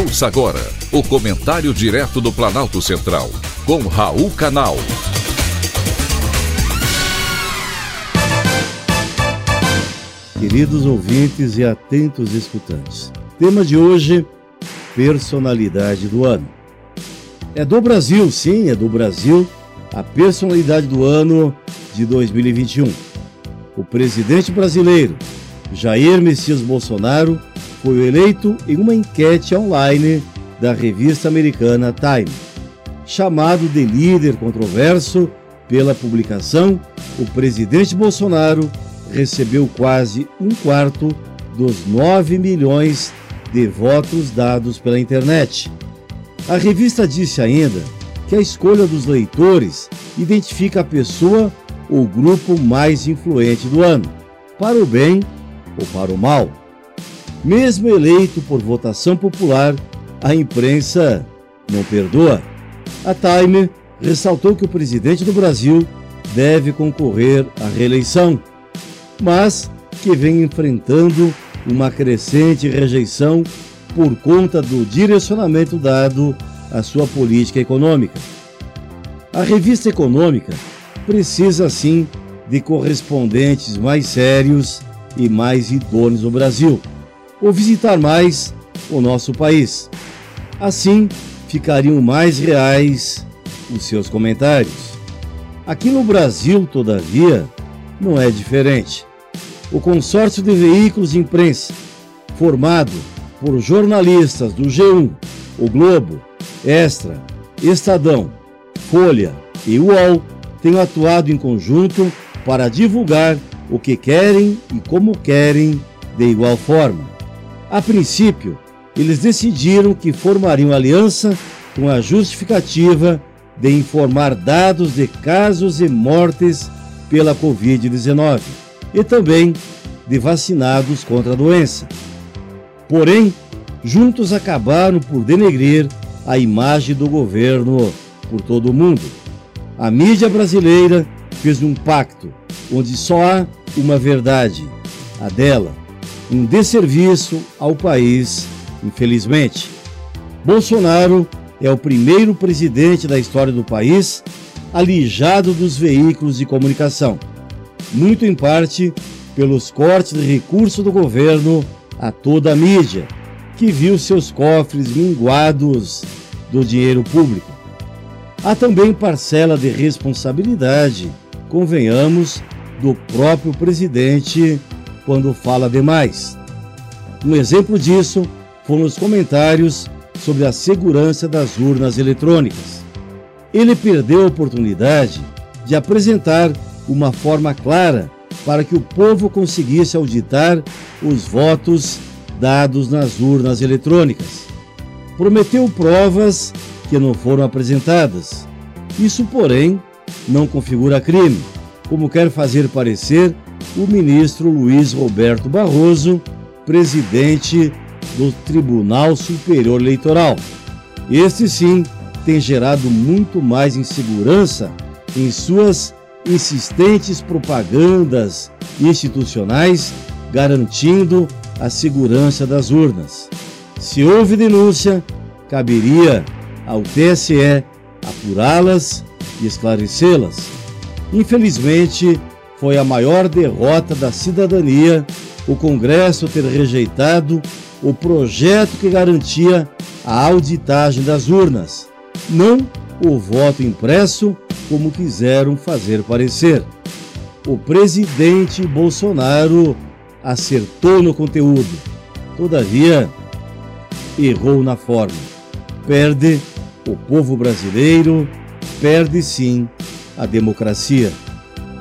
Ouça agora o comentário direto do Planalto Central, com Raul Canal. Queridos ouvintes e atentos escutantes, tema de hoje: personalidade do ano. É do Brasil, sim, é do Brasil, a personalidade do ano de 2021. O presidente brasileiro, Jair Messias Bolsonaro, foi eleito em uma enquete online da revista americana Time. Chamado de líder controverso pela publicação, o presidente Bolsonaro recebeu quase um quarto dos 9 milhões de votos dados pela internet. A revista disse ainda que a escolha dos leitores identifica a pessoa ou grupo mais influente do ano, para o bem ou para o mal. Mesmo eleito por votação popular, a imprensa não perdoa. A Time ressaltou que o presidente do Brasil deve concorrer à reeleição, mas que vem enfrentando uma crescente rejeição por conta do direcionamento dado à sua política econômica. A revista econômica precisa, sim, de correspondentes mais sérios e mais idôneos no Brasil ou visitar mais o nosso país. Assim, ficariam mais reais os seus comentários. Aqui no Brasil, todavia, não é diferente. O consórcio de veículos de imprensa, formado por jornalistas do G1, O Globo, Extra, Estadão, Folha e UOL, tem atuado em conjunto para divulgar o que querem e como querem de igual forma. A princípio, eles decidiram que formariam aliança com a justificativa de informar dados de casos e mortes pela Covid-19 e também de vacinados contra a doença. Porém, juntos acabaram por denegrir a imagem do governo por todo o mundo. A mídia brasileira fez um pacto onde só há uma verdade, a dela um desserviço ao país, infelizmente. Bolsonaro é o primeiro presidente da história do país alijado dos veículos de comunicação, muito em parte pelos cortes de recursos do governo a toda a mídia, que viu seus cofres minguados do dinheiro público. Há também parcela de responsabilidade, convenhamos, do próprio presidente quando fala demais. Um exemplo disso foram os comentários sobre a segurança das urnas eletrônicas. Ele perdeu a oportunidade de apresentar uma forma clara para que o povo conseguisse auditar os votos dados nas urnas eletrônicas. Prometeu provas que não foram apresentadas. Isso, porém, não configura crime, como quer fazer parecer o ministro Luiz Roberto Barroso, presidente do Tribunal Superior Eleitoral. Este sim tem gerado muito mais insegurança em suas insistentes propagandas institucionais, garantindo a segurança das urnas. Se houve denúncia, caberia ao TSE apurá-las e esclarecê-las. Infelizmente, foi a maior derrota da cidadania o Congresso ter rejeitado o projeto que garantia a auditagem das urnas, não o voto impresso como quiseram fazer parecer. O presidente Bolsonaro acertou no conteúdo, todavia errou na forma. Perde o povo brasileiro, perde sim a democracia.